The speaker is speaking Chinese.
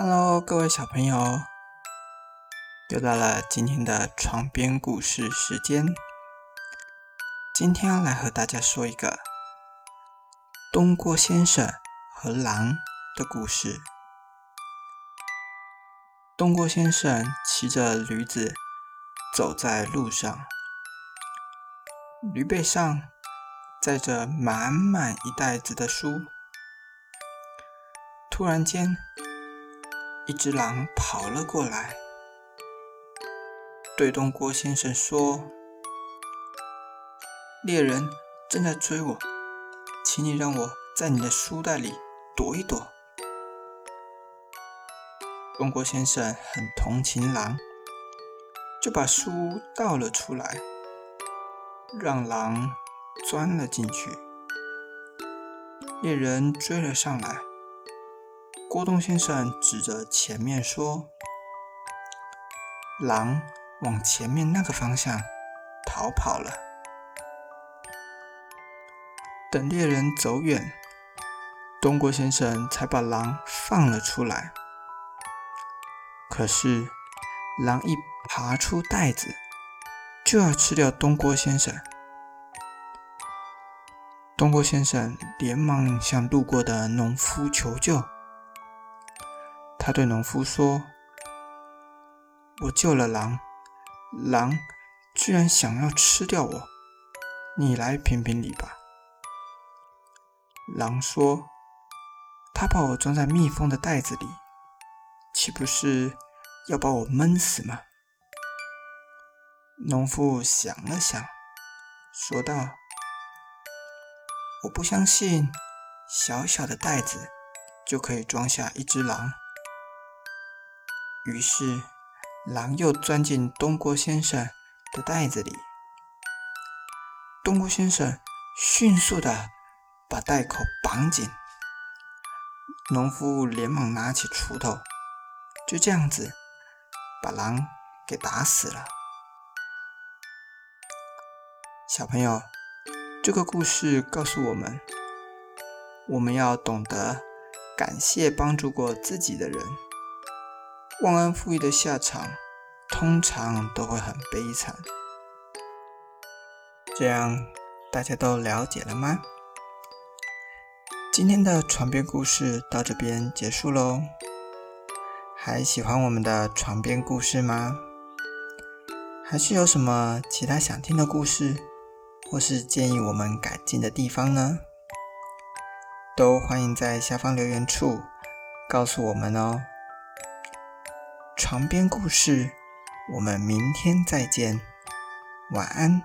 Hello，各位小朋友，又到了今天的床边故事时间。今天要来和大家说一个东郭先生和狼的故事。东郭先生骑着驴子走在路上，驴背上载着满满一袋子的书。突然间，一只狼跑了过来，对东郭先生说：“猎人正在追我，请你让我在你的书袋里躲一躲。”东郭先生很同情狼，就把书倒了出来，让狼钻了进去。猎人追了上来。郭东先生指着前面说：“狼往前面那个方向逃跑了。”等猎人走远，东郭先生才把狼放了出来。可是，狼一爬出袋子，就要吃掉东郭先生。东郭先生连忙向路过的农夫求救。他对农夫说：“我救了狼，狼居然想要吃掉我，你来评评理吧。”狼说：“他把我装在密封的袋子里，岂不是要把我闷死吗？”农夫想了想，说道：“我不相信，小小的袋子就可以装下一只狼。”于是，狼又钻进东郭先生的袋子里。东郭先生迅速的把袋口绑紧，农夫连忙拿起锄头，就这样子把狼给打死了。小朋友，这个故事告诉我们，我们要懂得感谢帮助过自己的人。忘恩负义的下场，通常都会很悲惨。这样大家都了解了吗？今天的床边故事到这边结束喽。还喜欢我们的床边故事吗？还是有什么其他想听的故事，或是建议我们改进的地方呢？都欢迎在下方留言处告诉我们哦。床边故事，我们明天再见，晚安。